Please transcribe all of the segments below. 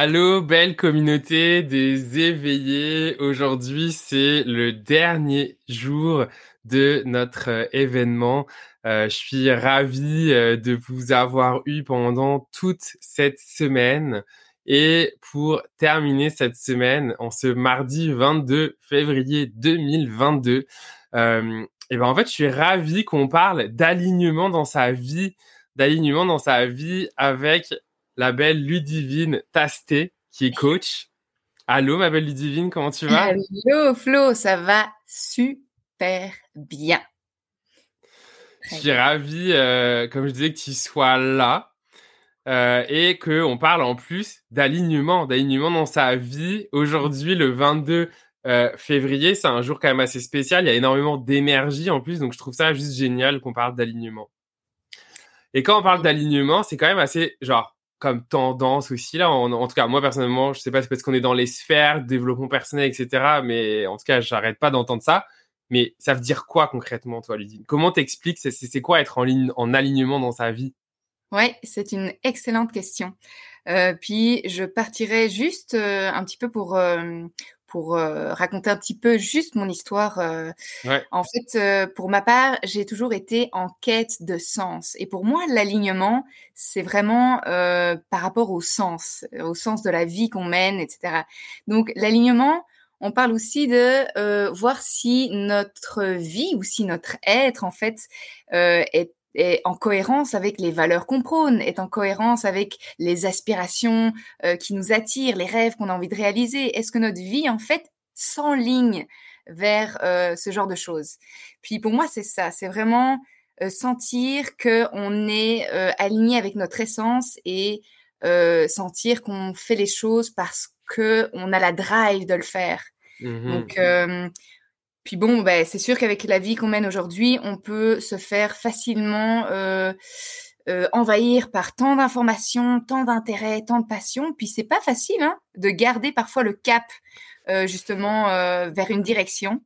Allô, belle communauté des éveillés. Aujourd'hui, c'est le dernier jour de notre euh, événement. Euh, je suis ravi euh, de vous avoir eu pendant toute cette semaine. Et pour terminer cette semaine, en ce mardi 22 février 2022, euh, et ben en fait, je suis ravi qu'on parle d'alignement dans sa vie, d'alignement dans sa vie avec la belle Ludivine Tasté, qui est coach. Allô, ma belle Ludivine, comment tu vas? Allô, Flo, ça va super bien. je suis ravi, euh, comme je disais, que tu sois là euh, et qu'on parle en plus d'alignement, d'alignement dans sa vie. Aujourd'hui, le 22 euh, février, c'est un jour quand même assez spécial. Il y a énormément d'énergie en plus, donc je trouve ça juste génial qu'on parle d'alignement. Et quand on parle d'alignement, c'est quand même assez genre comme tendance aussi là. En, tout cas, moi personnellement, je sais pas, c'est parce qu'on est dans les sphères, développement personnel, etc. Mais en tout cas, j'arrête pas d'entendre ça. Mais ça veut dire quoi concrètement, toi, Ludine? Comment t'expliques c'est, quoi être en, ligne, en alignement dans sa vie? Oui, c'est une excellente question. Euh, puis je partirais juste euh, un petit peu pour euh, pour euh, raconter un petit peu juste mon histoire. Euh, ouais. En fait, euh, pour ma part, j'ai toujours été en quête de sens. Et pour moi, l'alignement, c'est vraiment par rapport au sens, au sens de la vie qu'on mène, etc. Donc, l'alignement, on parle aussi de voir si notre vie ou si notre être, en fait, est est en cohérence avec les valeurs qu'on prône, est en cohérence avec les aspirations euh, qui nous attirent, les rêves qu'on a envie de réaliser. Est-ce que notre vie, en fait, s'enligne vers euh, ce genre de choses? Puis pour moi, c'est ça, c'est vraiment euh, sentir qu'on est aligné avec notre essence et sentir qu'on fait les choses parce qu'on a la drive de le faire. Mmh Donc, puis bon, ben, c'est sûr qu'avec la vie qu'on mène aujourd'hui, on peut se faire facilement euh, euh, envahir par tant d'informations, tant d'intérêts, tant de passions. Puis c'est pas facile hein, de garder parfois le cap euh, justement vers une direction.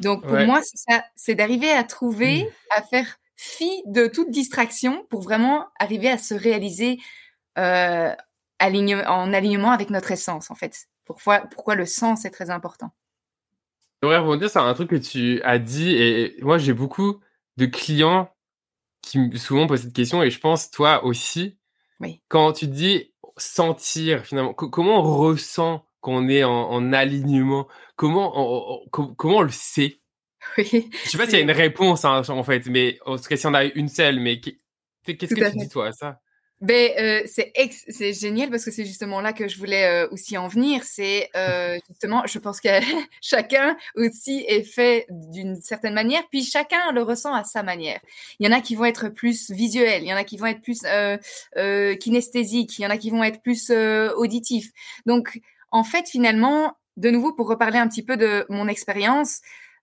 Donc pour moi, c'est ça, c'est d'arriver à trouver, mmh. à faire fi de toute distraction pour vraiment arriver à se réaliser en alignement avec notre essence en fait. Pourquoi, pourquoi le sens est très important. J'aimerais rebondir sur un truc que tu as dit, et moi j'ai beaucoup de clients qui souvent posent cette question, et je pense toi aussi. Oui. Quand tu dis sentir, finalement, comment on ressent qu'on est en, alignement? Comment on, comment on le sait? Oui, Je sais pas s'il y a une réponse hein, en fait, mais en tout cas si on a une seule, mais qu'est-ce que tu dis toi à ça? Ben, euh, c'est c'est génial parce que c'est justement là que je voulais euh, aussi en venir. C'est euh, justement, je pense que chacun aussi est fait d'une certaine manière, puis chacun le ressent à sa manière. Il y en a qui vont être plus visuels, il y en a qui vont être plus euh, euh, kinesthésiques, il y en a qui vont être plus euh, auditifs. Donc, en fait, finalement, de nouveau pour reparler un petit peu de mon expérience.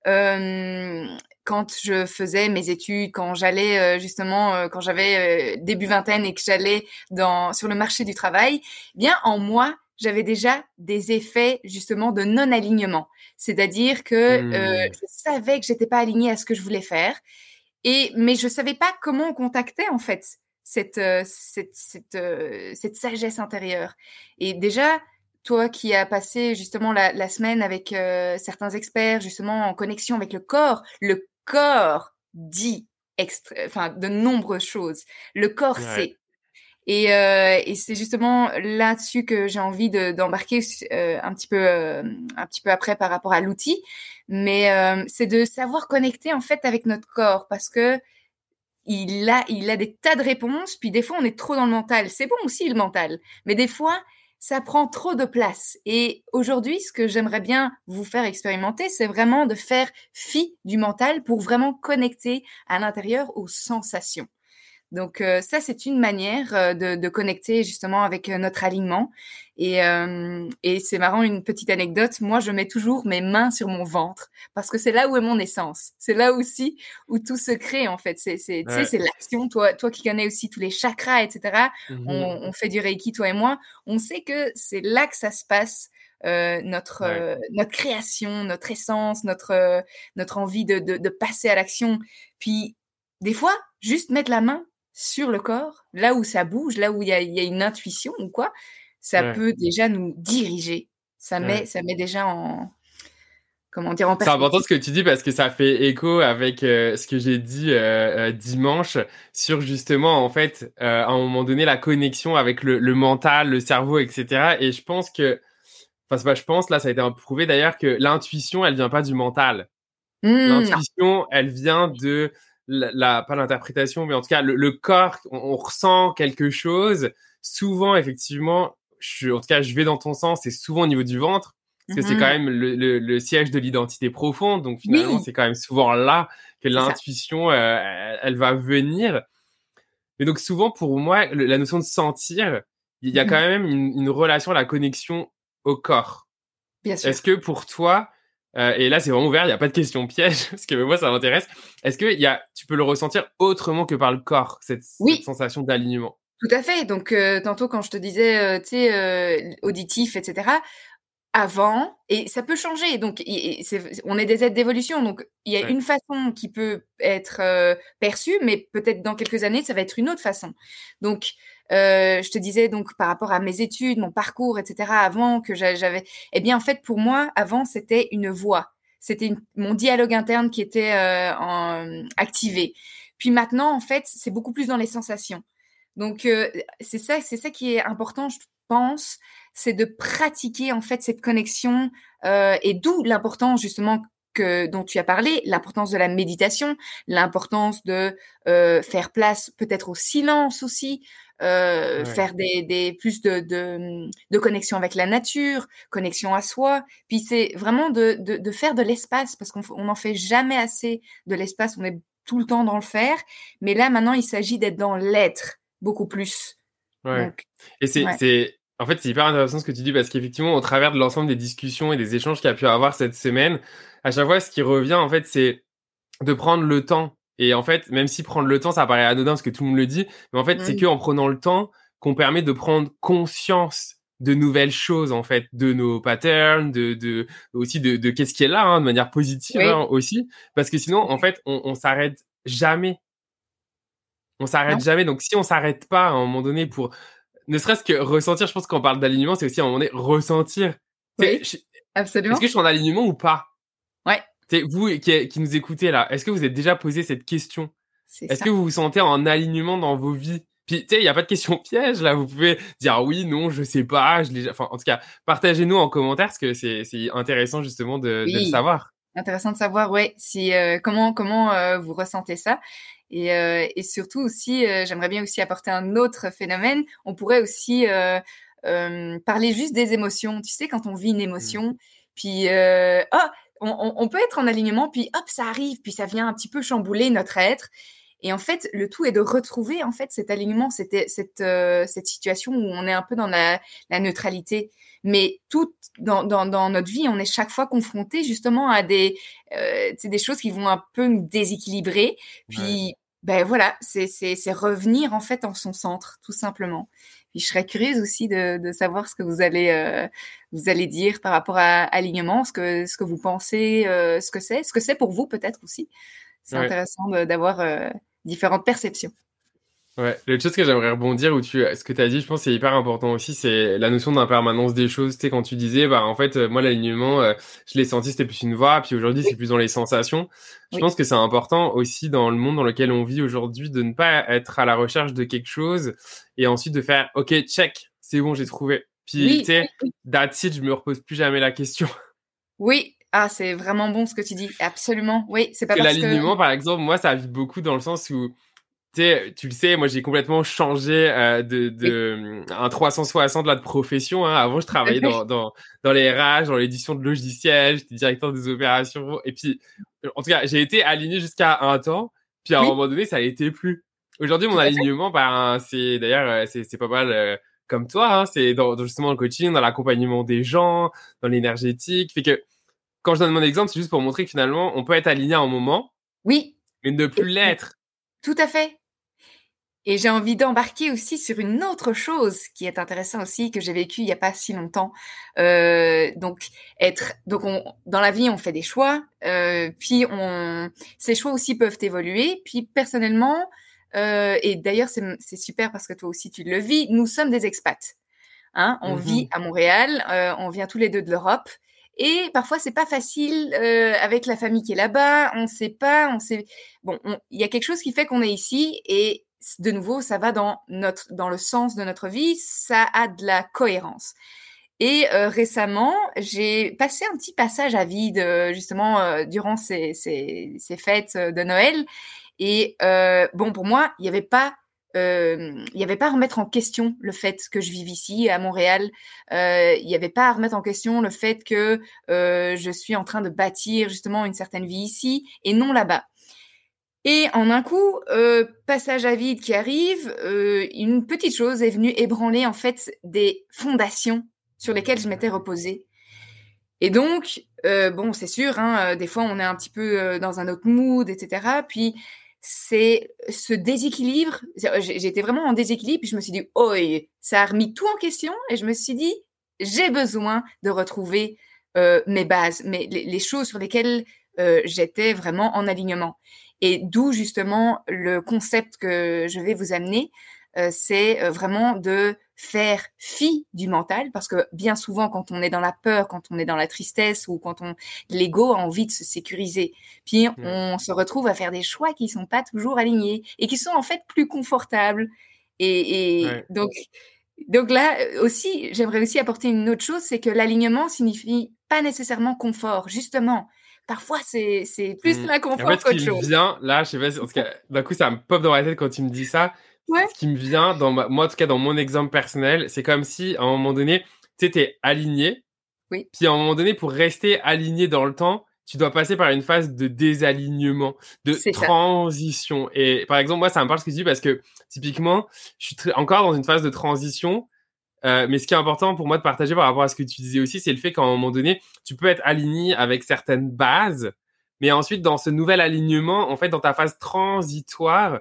Euh, quand je faisais mes études, quand j'allais euh, justement, euh, quand j'avais début vingtaine et que j'allais dans sur le marché du travail, eh bien en moi j'avais déjà des effets justement de non alignement, c'est-à-dire que mmh. je savais que j'étais pas alignée à ce que je voulais faire, et mais je savais pas comment on contactait en fait cette cette cette, cette sagesse intérieure. Et déjà toi qui as passé justement la, la semaine avec certains experts justement en connexion avec le corps, le corps dit enfin, de nombreuses choses. Le corps sait. Et, euh, et c'est justement là-dessus que j'ai envie d'embarquer euh, un petit peu euh, un petit peu après par rapport à l'outil, mais euh, c'est de savoir connecter en fait avec notre corps parce que il a il a des tas de réponses, puis des fois on est trop dans le mental. C'est bon aussi le mental, mais des fois ça prend trop de place. Et aujourd'hui, ce que j'aimerais bien vous faire expérimenter, c'est vraiment de faire fi du mental pour vraiment connecter à l'intérieur aux sensations. Donc euh, ça, c'est une manière euh, de, de, connecter justement avec euh, notre alignement. Et, et c'est marrant, une petite anecdote. Moi, je mets toujours mes mains sur mon ventre parce que c'est là où est mon essence. C'est là aussi où tout se crée en fait. C'est c'est ouais. c'est l'action. Toi toi qui connais aussi tous les chakras, etc. Mmh on, on, fait du reiki, toi et moi. On sait que c'est là que ça se passe. Euh, notre ouais. euh, notre création, notre essence, notre notre envie de, de, de passer à l'action. Puis des fois, juste mettre la main sur le corps, là où ça bouge, là où il y a, y a, une intuition ou quoi, ça peut déjà nous diriger. Ça met, ça met déjà en, comment dire, en C'est important ce que tu dis parce que ça fait écho avec euh, ce que j'ai dit euh, euh, dimanche sur justement, en fait, à un moment donné, la connexion avec le, mental, le cerveau, etc. Et je pense que, enfin, pas je pense, là, ça a été prouvé d'ailleurs que l'intuition, elle vient pas du mental. Mmh, l'intuition, elle vient de la, pas l'interprétation, mais en tout cas, le, corps, on, ressent quelque chose. Souvent, effectivement, je, en tout cas, je vais dans ton sens, c'est souvent au niveau du ventre, parce que c'est quand mmh même le, siège de l'identité profonde. Donc finalement, c'est quand même souvent là que l'intuition, euh, elle, va venir. Mais donc souvent, pour moi, la notion de sentir, il y a mmh quand même une, relation, la connexion au corps. Bien sûr. Est-ce que pour toi, euh, et là c'est vraiment ouvert, il n'y a pas de question piège, parce que moi ça m'intéresse, est-ce que y a, tu peux le ressentir autrement que par le corps, cette sensation d'alignement? Tout à fait. Donc, euh, tantôt, quand je te disais, euh, tu sais, auditif, etc., avant, et ça peut changer. Donc, on est des êtres d'évolution. Donc, il y a une façon qui peut être perçue, mais peut-être dans quelques années, ça va être une autre façon. Donc, je te disais, donc, par rapport à mes études, mon parcours, etc., avant que j'avais, eh bien, en fait, pour moi, avant, c'était une voix. C'était mon dialogue interne qui était en, activé. Puis maintenant, en fait, c'est beaucoup plus dans les sensations. Donc euh, c'est ça, c'est ça qui est important, je pense, c'est de pratiquer en fait cette connexion euh, et d'où l'importance justement dont tu as parlé, l'importance de la méditation, l'importance de euh, faire place peut-être au silence aussi, faire des, des plus de, de, de, connexion avec la nature, connexion à soi. Puis c'est vraiment de, de, de, faire de l'espace parce qu'on n'en fait jamais assez de l'espace. On est tout le temps dans le faire, mais là maintenant il s'agit d'être dans l'être beaucoup plus. Ouais. et c'est, en fait, c'est hyper intéressant ce que tu dis parce qu'effectivement, au travers de l'ensemble des discussions et des échanges qu'il y a pu avoir cette semaine, à chaque fois, ce qui revient, en fait, c'est de prendre le temps. Et en fait, même si prendre le temps, ça paraît anodin parce que tout le monde le dit, mais en fait, c'est qu'en prenant le temps qu'on permet de prendre conscience de nouvelles choses en fait de nos patterns de, de aussi de, de qu'est-ce qui est là hein, de manière positive hein, aussi parce que sinon en fait on, on s'arrête jamais on s'arrête jamais. Donc, si on s'arrête pas à un moment donné pour ne serait-ce que ressentir, je pense qu'on parle d'alignement, c'est aussi à un moment donné ressentir. Oui, absolument. Est-ce que je suis en alignement ou pas? Vous qui, qui, nous écoutez là, est-ce que vous êtes déjà posé cette question? Est-ce que vous vous sentez en alignement dans vos vies? Puis, tu sais, il n'y a pas de question piège, là. Vous pouvez dire oui, non, je sais pas. Je enfin, en tout cas, partagez-nous en commentaire parce que c'est intéressant justement de, de, le savoir. Intéressant de savoir, ouais, si, euh, comment, comment euh, vous ressentez ça. Et, euh, et surtout aussi, j'aimerais bien aussi apporter un autre phénomène. On pourrait aussi parler juste des émotions. Tu sais, quand on vit une mmh. émotion, puis oh, on, on, peut être en alignement, puis hop, ça arrive, puis ça vient un petit peu chambouler notre être. Et en fait, le tout est de retrouver en fait cet alignement, cette, cette, cette situation où on est un peu dans la, la neutralité. Mais tout dans, dans, dans, notre vie, on est chaque fois confronté justement à des, euh, des choses qui vont un peu nous déséquilibrer. Puis, ben voilà, c'est revenir en fait en son centre, tout simplement. Puis je serais curieuse aussi de, de savoir ce que vous allez, euh, vous allez dire par rapport à alignement, ce que, ce que vous pensez, euh, ce que c'est, ce que c'est pour vous peut-être aussi. C'est intéressant d'avoir euh, différentes perceptions. Ouais, l'autre chose que j'aimerais rebondir où tu, ce que tu as dit, je pense c'est hyper important aussi, c'est la notion d'impermanence des choses. Tu sais, quand tu disais, bah en fait, euh, moi l'alignement, euh, je l'ai senti, c'était plus une voix, puis aujourd'hui c'est plus dans les sensations. Je pense que c'est important aussi dans le monde dans lequel on vit aujourd'hui de ne pas être à la recherche de quelque chose et ensuite de faire, ok, check, c'est bon, j'ai trouvé. Puis tu sais, that's it, je me repose plus jamais la question. Oui, ah, c'est vraiment bon ce que tu dis. Absolument. Oui, c'est pas parce que l'alignement, par exemple, moi, ça vit beaucoup dans le sens où tu le sais, moi j'ai complètement changé euh, de, de un 360 là de profession. Hein. Avant, je travaillais dans, dans, dans les RH, dans l'édition de logiciels, j'étais directeur des opérations. Et puis, en tout cas, j'ai été aligné jusqu'à un temps. Puis à un moment donné, ça été plus. Aujourd'hui, mon alignement, ben, c'est d'ailleurs, euh, c'est pas mal euh, comme toi. Hein. c'est dans, justement le coaching, dans l'accompagnement des gens, dans l'énergétique. Fait que quand je donne mon exemple, c'est juste pour montrer que finalement, on peut être aligné à un moment. Oui. Mais ne plus l'être. Tout à fait. Et j'ai envie d'embarquer aussi sur une autre chose qui est intéressante aussi que j'ai vécu il n'y a pas si longtemps. Euh, donc être donc on, dans la vie on fait des choix, euh, puis on ces choix aussi peuvent évoluer. Puis personnellement euh, et d'ailleurs c'est super parce que toi aussi tu le vis, nous sommes des expats. Hein, on vit mmh à Montréal, on vient tous les deux de l'Europe. Et parfois, c'est pas facile euh, avec la famille qui est là-bas. On ne sait pas, on sait. Bon, il y a quelque chose qui fait qu'on est ici et de nouveau, ça va dans notre dans le sens de notre vie. Ça a de la cohérence. Et euh, récemment, j'ai passé un petit passage à vide justement durant ces, ces, ces, fêtes de Noël. Et bon, pour moi, il n'y avait pas il n'y avait pas à remettre en question le fait que je vive ici à Montréal. Il n'y avait pas à remettre en question le fait que je suis en train de bâtir justement une certaine vie ici et non là-bas. Et en un coup, passage à vide qui arrive, une petite chose est venue ébranler en fait des fondations sur lesquelles je m'étais reposée. Et donc, bon, c'est sûr, hein, des fois on est un petit peu dans un autre mood, etc. Puis c'est ce déséquilibre. J'étais vraiment en déséquilibre, puis je me suis dit, oh, ça a remis tout en question, et je me suis dit, j'ai besoin de retrouver euh, mes bases, mais les, choses sur lesquelles euh, j'étais vraiment en alignement. Et d'où justement le concept que je vais vous amener, euh, c'est vraiment de faire fi du mental parce que bien souvent quand on est dans la peur, quand on est dans la tristesse ou quand on l'ego a envie de se sécuriser, puis on se retrouve à faire des choix qui sont pas toujours alignés et qui sont en fait plus confortables. Et, donc donc là aussi, j'aimerais aussi apporter une autre chose, c'est que l'alignement signifie pas nécessairement confort, justement. Parfois, c'est plus mmh. l'inconfort en fait, qu'autre chose. Vient, là, je sais pas, en tout cas, d'un coup, ça me pop dans la tête quand tu me dis ça. Ce qui me vient, dans moi en tout cas dans mon exemple personnel, c'est comme si à un moment donné, tu étais aligné. Oui. Puis à un moment donné, pour rester aligné dans le temps, tu dois passer par une phase de désalignement, de transition. Et par exemple, moi, ça me parle ce que tu dis parce que typiquement, je suis encore dans une phase de transition. Euh, mais ce qui est important pour moi de partager par rapport à ce que tu disais aussi, c'est le fait qu'à un moment donné, tu peux être aligné avec certaines bases, mais ensuite, dans ce nouvel alignement, en fait, dans ta phase transitoire,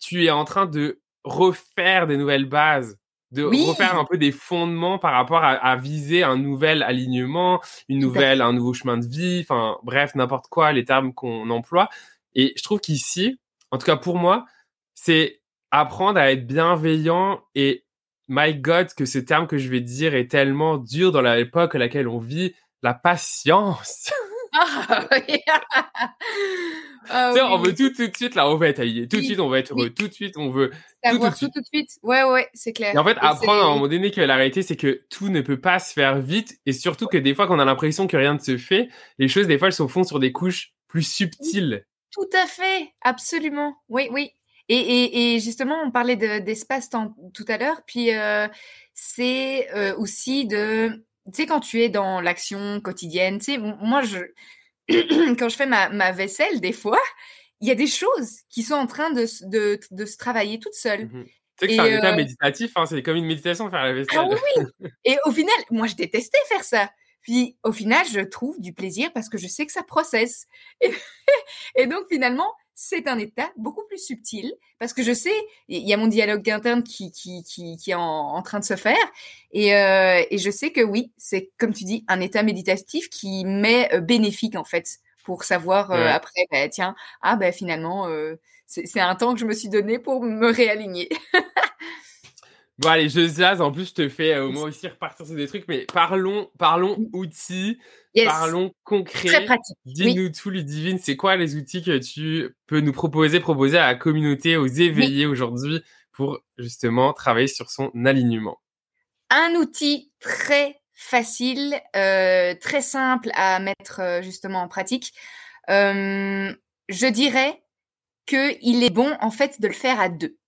tu es en train de refaire des nouvelles bases, de refaire un peu des fondements par rapport à, viser un nouvel alignement, une nouvelle, un nouveau chemin de vie, enfin bref, n'importe quoi, les termes qu'on emploie. Et je trouve qu'ici, en tout cas pour moi, c'est apprendre à être bienveillant et my God, que ce terme que je vais dire est tellement dur dans l'époque à laquelle on vit, la patience. Ah, on veut tout tout de suite là, on veut être aligné, tout de suite on veut être heureux, tout de suite on veut tout, tout, de suite. tout de suite. Ouais ouais, c'est clair. Et en fait, apprendre à un moment donné que la réalité c'est que tout ne peut pas se faire vite et surtout que des fois qu'on a l'impression que rien ne se fait, les choses des fois elles se font sur des couches plus subtiles. Tout à fait, absolument. Oui oui. Et, et, et justement, on parlait d'espace-temps tout à l'heure, puis euh, c'est euh, aussi de tu sais, quand tu es dans l'action quotidienne, tu sais, moi, je, quand je fais ma, ma, vaisselle, des fois, il y a des choses qui sont en train de, de, de se travailler toutes seules. Mmh tu sais que c'est un état euh méditatif, hein, c'est comme une méditation faire la vaisselle. Ah oui, Et au final, moi, je détestais faire ça. Puis au final, je trouve du plaisir parce que je sais que ça processe. et donc finalement, c'est un état beaucoup plus subtil parce que je sais, il y a mon dialogue interne qui, qui, qui, qui est en, train de se faire et, euh, et, je sais que oui, c'est comme tu dis, un état méditatif qui m'est euh, bénéfique en fait pour savoir euh, après, bah, tiens, ah ben finalement, c'est un temps que je me suis donné pour me réaligner. Bon, allez, je jazz. En plus, je te fais au moins aussi repartir sur des trucs, mais parlons, parlons outils, parlons concrets. Très pratique. Dis-nous tout, Ludivine, c'est quoi les outils que tu peux nous proposer, proposer à la communauté, aux éveillés aujourd'hui pour justement travailler sur son alignement? Un outil très facile, euh, très simple à mettre euh, justement en pratique. Euh, je dirais qu'il est bon en fait de le faire à deux.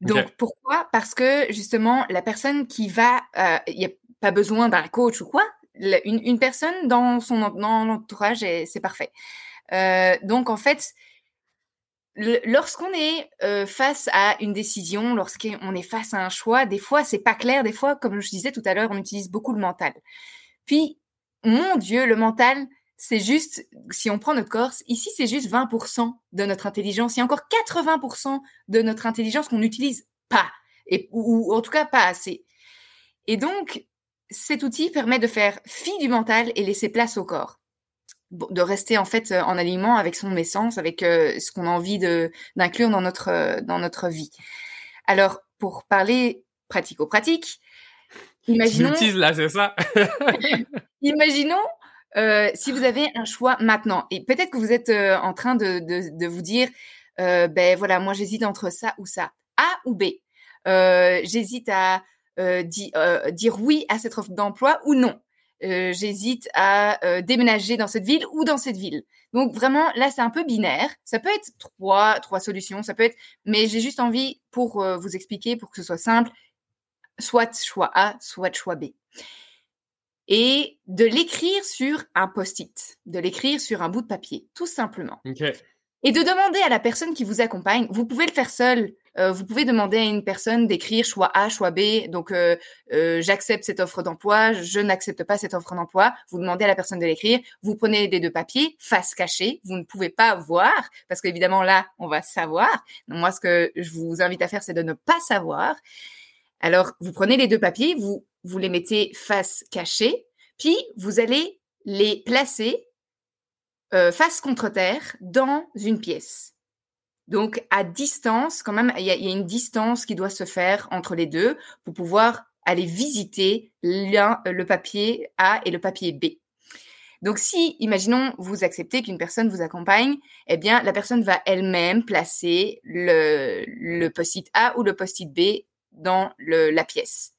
Donc pourquoi? Parce que justement, la personne qui va, euh, il n'y a pas besoin d'un coach ou quoi, une, une, personne dans son dans entourage, c'est parfait. Euh, donc en fait, lorsqu'on est euh, face à une décision, lorsqu'on est face à un choix, des fois c'est pas clair, des fois, comme je disais tout à l'heure, on utilise beaucoup le mental. Puis, mon Dieu, le mental, c'est juste, si on prend notre corps, ici, c'est juste 20% de notre intelligence. Il y a encore 80% de notre intelligence qu'on n'utilise pas, et, ou, en tout cas pas assez. Et donc, cet outil permet de faire fi du mental et laisser place au corps. De rester en fait en alignement avec son essence, avec euh, ce qu'on a envie d'inclure dans notre, dans notre vie. Alors, pour parler pratico-pratique, imaginons. là, c'est ça? imaginons euh, si vous avez un choix maintenant, et peut-être que vous êtes euh, en train de, vous dire, euh, ben voilà, moi j'hésite entre ça ou ça, A ou B. J'hésite à dire oui à cette offre d'emploi ou non. j'hésite à déménager dans cette ville ou dans cette ville. Donc vraiment, là, c'est un peu binaire. Ça peut être trois, trois solutions, ça peut être, mais j'ai juste envie pour vous expliquer, pour que ce soit simple, soit choix A, soit choix B et de l'écrire sur un post-it, de l'écrire sur un bout de papier, tout simplement. Et de demander à la personne qui vous accompagne, vous pouvez le faire seul, euh, vous pouvez demander à une personne d'écrire choix A, choix B, donc euh, euh, j'accepte cette offre d'emploi, je n'accepte pas cette offre d'emploi, vous demandez à la personne de l'écrire, vous prenez les deux papiers, face cachée, vous ne pouvez pas voir, parce qu'évidemment là, on va savoir. Donc, moi, ce que je vous invite à faire, c'est de ne pas savoir. Alors, vous prenez les deux papiers, vous, vous les mettez face cachée, puis vous allez les placer euh, face contre terre dans une pièce. Donc, à distance, quand même, il y, a une distance qui doit se faire entre les deux pour pouvoir aller visiter le papier A et le papier B. Donc, si, imaginons, vous acceptez qu'une personne vous accompagne, eh bien, la personne va elle-même placer le, post-it A ou le post-it B dans la pièce.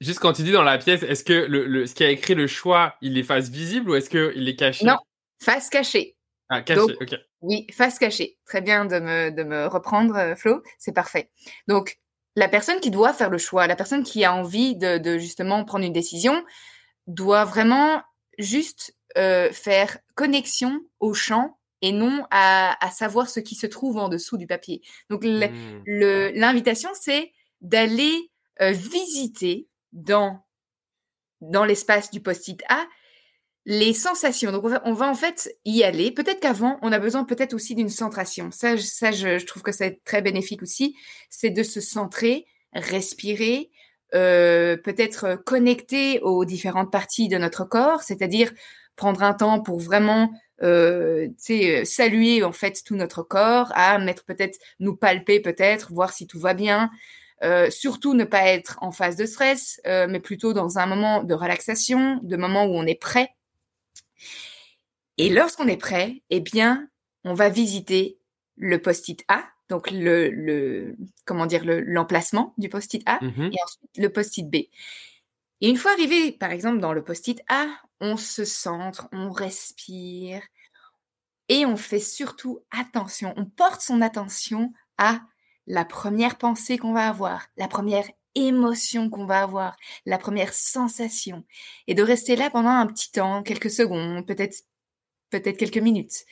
Juste quand tu dis dans la pièce, est-ce que le, ce qui a écrit le choix, il est face visible ou est-ce qu'il est caché? Non, face cachée. Ah, caché, ok. Oui, face cachée. Très bien de me, de me reprendre, euh, Flo. C'est parfait. Donc, la personne qui doit faire le choix, la personne qui a envie de, de justement prendre une décision, doit vraiment juste euh, faire connexion au champ et non à, à, savoir ce qui se trouve en dessous du papier. Donc, hmm. l'invitation, c'est d'aller euh, visiter dans, dans l'espace du post-it A les sensations. Donc, on va, en fait y aller. Peut-être qu'avant, on a besoin peut-être aussi d'une centration. Ça, ça je, trouve que c'est très bénéfique aussi. C'est de se centrer, respirer, euh, peut-être connecter aux différentes parties de notre corps, c'est-à-dire prendre un temps pour vraiment euh, saluer en fait tout notre corps, à mettre peut-être nous palper peut-être, voir si tout va bien, euh, surtout ne pas être en phase de stress, euh, mais plutôt dans un moment de relaxation, de moment où on est prêt. Et lorsqu'on est prêt, eh bien, on va visiter le post-it A, donc le, le comment dire l'emplacement du post-it A, mm-hmm. et ensuite le post-it B. Et une fois arrivé, par exemple, dans le post-it A, on se centre, on respire, et on fait surtout attention, on porte son attention à la première pensée qu'on va avoir, la première émotion qu'on va avoir, la première sensation, et de rester là pendant un petit temps, quelques secondes, peut-être peut-être quelques minutes.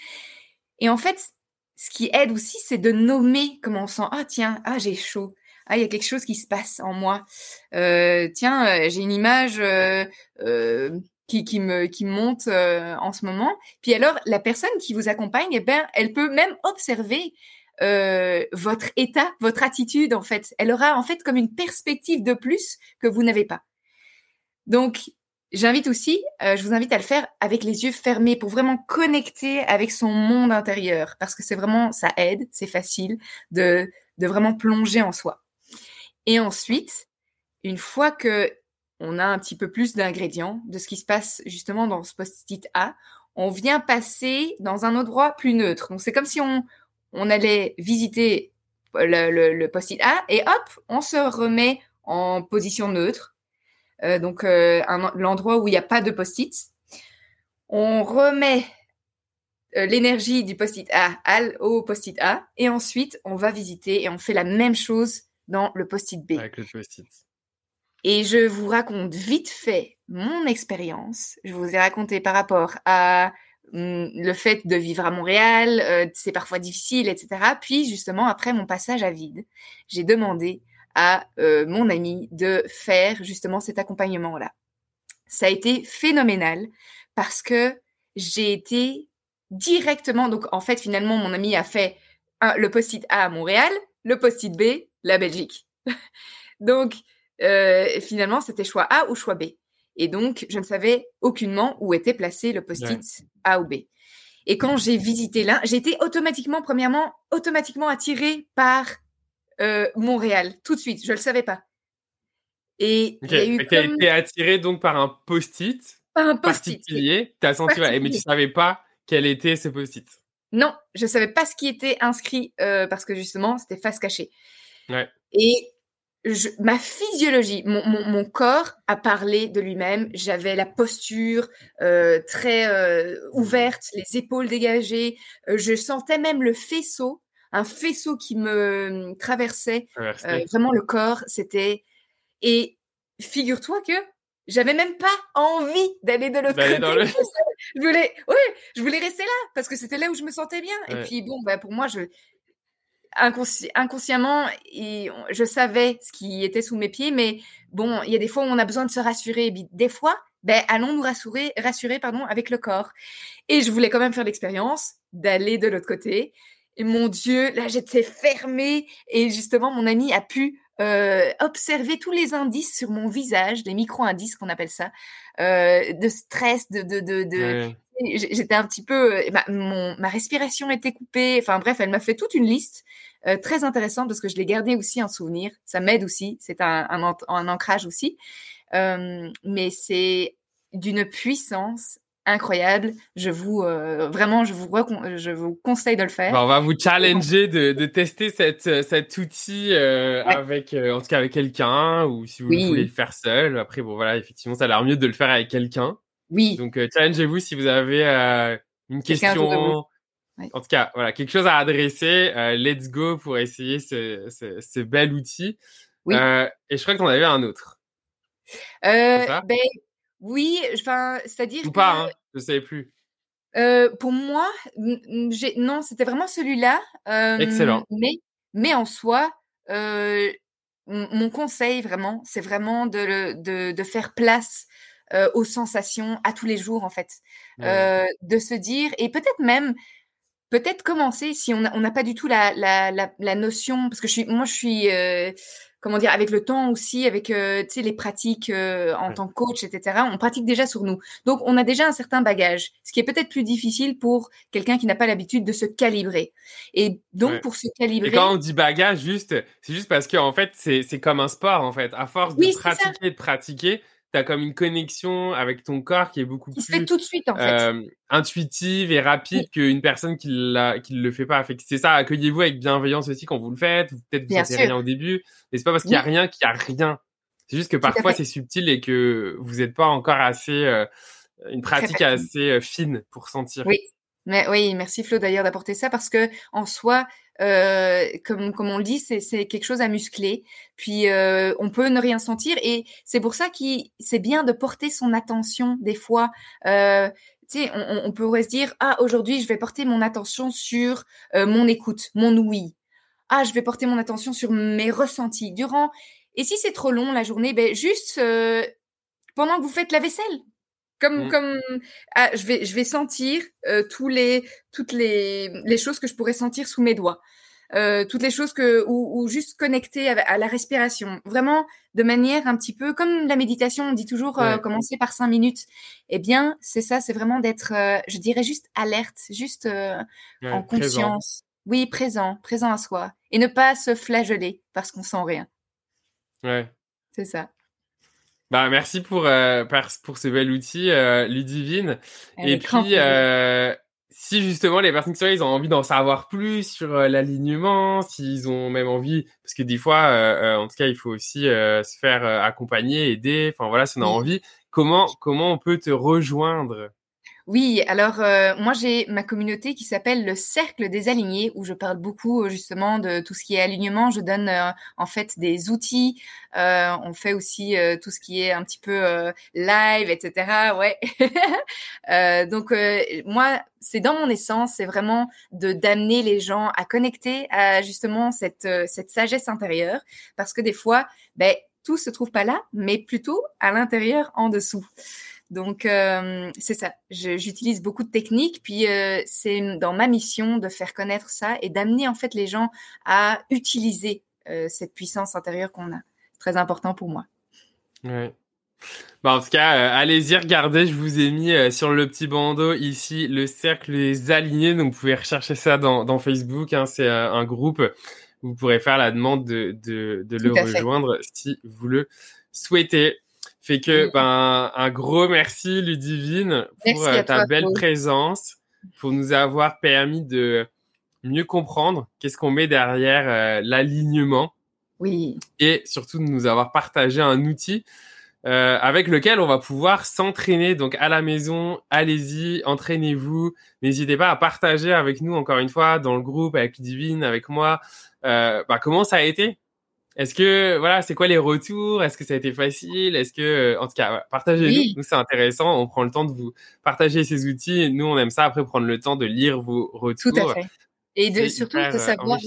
Et en fait, ce qui aide aussi, c'est de nommer comment on sent. Ah tiens, ah j'ai chaud. Ah il y a quelque chose qui se passe en moi. Euh, tiens, euh, j'ai une image euh, qui, qui, me qui monte en ce moment. Puis alors la personne qui vous accompagne, eh ben, elle peut même observer euh, votre état, votre attitude, en fait. Elle aura en fait comme une perspective de plus que vous n'avez pas. Donc, j'invite aussi, euh, je vous invite à le faire avec les yeux fermés pour vraiment connecter avec son monde intérieur, parce que c'est vraiment, ça aide, c'est facile de, de vraiment plonger en soi. Et ensuite, une fois que on a un petit peu plus d'ingrédients de ce qui se passe justement dans ce post-it A, on vient passer dans un endroit plus neutre. Donc c'est comme si on, on allait visiter le, post-it A et hop, on se remet en position neutre. Euh, donc euh, l'endroit où il n'y a pas de post-it. On remet euh, l'énergie du post-it A au post-it A et ensuite on va visiter et on fait la même chose dans le post-it B. Avec le post-it. Et je vous raconte vite fait mon expérience. Je vous ai raconté par rapport à le fait de vivre à Montréal, euh, c'est parfois difficile, etc. Puis justement, après mon passage à vide, j'ai demandé à euh, mon ami de faire justement cet accompagnement-là. Ça a été phénoménal parce que j'ai été directement, donc en fait finalement mon ami a fait le post-it A à Montréal, le post-it B, la Belgique. donc euh, finalement c'était choix A ou choix B. Et donc, je ne savais aucunement où était placé le post-it A ou B. Et quand j'ai visité l'un, j'ai été automatiquement, premièrement, automatiquement attirée par euh, Montréal, tout de suite. Je ne le savais pas. Et il a été attiré donc par un post-it par un particulier. Tu as senti, mais tu savais pas quel était ce post-it. Non, je savais pas ce qui était inscrit euh, parce que justement, c'était face cachée. Ouais. Et ma physiologie, mon, corps a parlé de lui-même. J'avais la posture euh, très euh, ouverte, les épaules dégagées. je sentais même le faisceau, un faisceau qui me traversait vraiment le corps. C'était et figure-toi que j'avais même pas envie d'aller de l'autre côté. Le... je voulais, je voulais rester là parce que c'était là où je me sentais bien. Et puis bon, bah, pour moi, je inconsciemment, je savais ce qui était sous mes pieds, mais bon, il y a des fois où on a besoin de se rassurer. Des fois, ben, allons nous rassurer, rassurer pardon, avec le corps. Et je voulais quand même faire l'expérience d'aller de l'autre côté. Et mon Dieu, là, j'étais fermée. Et justement, mon ami a pu euh, observer tous les indices sur mon visage, les micro-indices qu'on appelle ça, euh, de stress, de... de, de, J'étais un petit peu... Euh, ma, mon, ma respiration était coupée. Enfin bref, elle m'a fait toute une liste très intéressante parce que je l'ai gardé aussi en souvenir. Ça m'aide aussi. C'est un, un, un, ancrage aussi. mais c'est d'une puissance incroyable. Je vous euh, vraiment, je vous je vous conseille de le faire. on va vous challenger de, de tester cette, euh, cet outil euh, avec, en tout cas avec quelqu'un, ou si vous voulez le faire seul. Après, bon voilà, effectivement, ça a l'air mieux de le faire avec quelqu'un. Oui. Donc challengez-vous si vous avez une question. En tout cas, voilà, quelque chose à adresser. let's go pour essayer ce, ce, ce bel outil. Oui. et je crois que tu en avais un autre. ben, oui, enfin, c'est-à-dire. Ou pas, hein, je ne savais plus. pour moi, non, c'était vraiment celui-là. Excellent. Mais, mais en soi, mon conseil vraiment, c'est vraiment de, de, de, faire place aux sensations à tous les jours, en fait. de se dire, et peut-être même, peut-être commencer si on n'a pas du tout la, la, la, la, notion, parce que je suis, moi, je suis comment dire, avec le temps aussi, avec euh, les pratiques euh, en tant que coach, etc. On pratique déjà sur nous. Donc, on a déjà un certain bagage, ce qui est peut-être plus difficile pour quelqu'un qui n'a pas l'habitude de se calibrer. Et donc, pour se calibrer. Et quand on dit bagage, juste, c'est juste parce qu'en fait, c'est comme un sport, en fait. À force de pratiquer, de pratiquer, tu as comme une connexion avec ton corps qui est beaucoup plus tout de suite, en fait. Euh, intuitive et rapide qu'une personne qui ne le fait pas. c'est ça, accueillez-vous avec bienveillance aussi quand vous le faites. Peut-être que vous n'avez rien au début, mais c'est pas parce qu'il n'y a rien qu'il n'y a rien. C'est juste que parfois c'est subtil et que vous n'êtes pas encore assez, euh, une pratique assez fine pour sentir. Oui, mais oui, merci Flo d'ailleurs d'apporter ça parce que en soi, euh, comme, comme on le dit, c'est quelque chose à muscler. Puis euh, on peut ne rien sentir et c'est pour ça que c'est bien de porter son attention des fois. Euh, on, on, pourrait se dire ah aujourd'hui je vais porter mon attention sur euh, mon écoute, mon ouïe. Ah je vais porter mon attention sur mes ressentis durant. Et si c'est trop long la journée, ben juste euh, pendant que vous faites la vaisselle, comme, mmh. comme ah, je, vais, je vais sentir euh, tous les, toutes les, les choses que je pourrais sentir sous mes doigts. Euh, toutes les choses que ou, ou juste connecter à, la respiration. Vraiment de manière un petit peu comme la méditation on dit toujours euh, commencer par cinq minutes. Eh bien c'est ça c'est vraiment d'être euh, je dirais juste alerte juste euh, en conscience. Oui présent présent à soi. Et ne pas se flageller parce qu'on sent rien. Ouais. C'est ça bah, merci pour, euh, pour ce bel outil, euh, Ludivine. et puis, euh, si justement les personnes qui sont là, ils ont envie d'en savoir plus sur euh, l'alignement, s'ils ont même envie, parce que des fois, euh, en tout cas, il faut aussi se faire accompagner, aider. Enfin voilà, si on a envie, comment comment on peut te rejoindre? Oui, alors euh, moi j'ai ma communauté qui s'appelle le Cercle des Alignés où je parle beaucoup euh, justement de tout ce qui est alignement. Je donne euh, en fait des outils. on fait aussi tout ce qui est un petit peu live, etc. Ouais. donc moi c'est dans mon essence, c'est vraiment de d'amener les gens à connecter à justement cette cette sagesse intérieure parce que des fois, ben tout se trouve pas là, mais plutôt à l'intérieur, en dessous. Donc, euh, c'est ça. J'utilise beaucoup de techniques, puis euh, c'est dans ma mission de faire connaître ça et d'amener en fait les gens à utiliser euh, cette puissance intérieure qu'on a. C'est très important pour moi. Ouais. Bah, en tout cas, allez-y, regardez, je vous ai mis sur le petit bandeau ici le cercle des alignés, donc vous pouvez rechercher ça dans, dans Facebook, hein, c'est un groupe vous pourrez faire la demande de, de, de le rejoindre si vous le souhaitez. Fait que, ben, un gros merci, Ludivine, pour euh, ta belle présence, pour nous avoir permis de mieux comprendre qu'est-ce qu'on met derrière euh, l'alignement. Oui. Et surtout de nous avoir partagé un outil euh, avec lequel on va pouvoir s'entraîner. Donc à la maison, allez-y, entraînez-vous. N'hésitez pas à partager avec nous encore une fois dans le groupe, avec Ludivine, avec moi, euh, bah, comment ça a été? Est-ce que voilà, c'est quoi les retours? Est-ce que ça a été facile? Est-ce que, euh, en tout cas, partagez-nous. Nous, c'est intéressant. On prend le temps de vous partager ces outils. Nous, on aime ça. Après, prendre le temps de lire vos retours. Tout à fait. Et de surtout de euh, savoir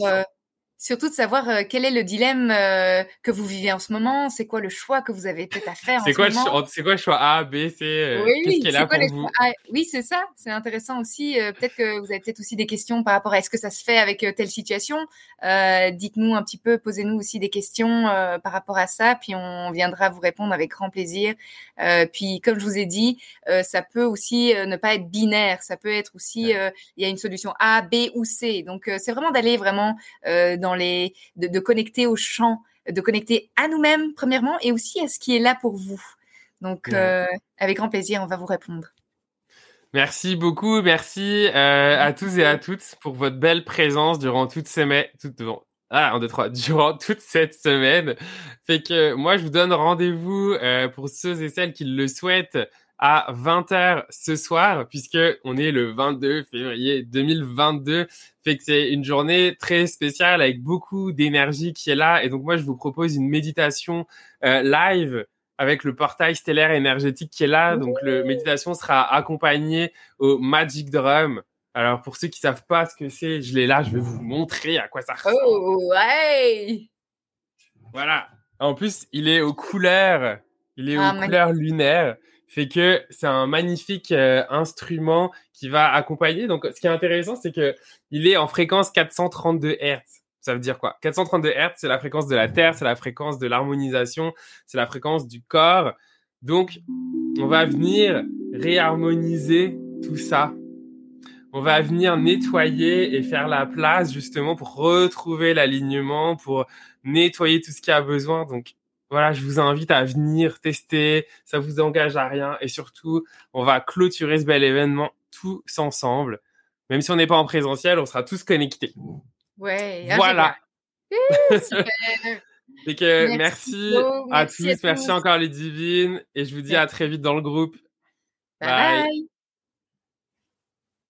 surtout de savoir euh, quel est le dilemme euh, que vous vivez en ce moment, c'est quoi le choix que vous avez peut-être à faire en ce quoi moment. C'est quoi le choix A, B, C euh, Qu'est-ce qui est là pour vous Oui, c'est ça. C'est intéressant aussi. peut-être que vous avez peut-être aussi des questions par rapport à est-ce que ça se fait avec telle situation. Dites-nous un petit peu, posez-nous aussi des questions par rapport à ça, puis on viendra vous répondre avec grand plaisir. puis, comme je vous ai dit, ça peut aussi ne pas être binaire. Ça peut être aussi, il y a une solution A, B ou C. Donc, c'est vraiment d'aller vraiment dans les, de, connecter au champ, de connecter à nous-mêmes premièrement et aussi à ce qui est là pour vous. Donc, euh, avec grand plaisir, on va vous répondre. Merci beaucoup, merci euh, à tous et à toutes pour votre belle présence durant toute semaine, toute, ah, un, deux, trois, durant toute cette semaine. Fait que moi, je vous donne rendez-vous euh, pour ceux et celles qui le souhaitent à 20h ce soir, puisque on est le 22 février 2022. Fait que c'est une journée très spéciale avec beaucoup d'énergie qui est là. Et donc, moi, je vous propose une méditation euh, live avec le portail stellaire énergétique qui est là. Donc, le méditation sera accompagné au Magic Drum. Alors, pour ceux qui savent pas ce que c'est, je l'ai là, je vais vous montrer à quoi ça ressemble. Oh, ouais! Voilà. En plus, il est aux couleurs, il est aux ah, couleurs lunaires fait que c'est un magnifique euh, instrument qui va accompagner. Donc, ce qui est intéressant, c'est que il est en fréquence 432 Hz. Ça veut dire quoi? 432 Hz, c'est la fréquence de la Terre, c'est la fréquence de l'harmonisation, c'est la fréquence du corps. Donc, on va venir réharmoniser tout ça. On va venir nettoyer et faire la place justement pour retrouver l'alignement, pour nettoyer tout ce qui a besoin. Donc, voilà, je vous invite à venir tester, ça vous engage à rien et surtout, on va clôturer ce bel événement tous ensemble. Même si on n'est pas en présentiel, on sera tous connectés. Ouais. Ah, voilà. super. que merci, à tous, merci, encore les divines et je vous dis à très vite dans le groupe. bye. bye.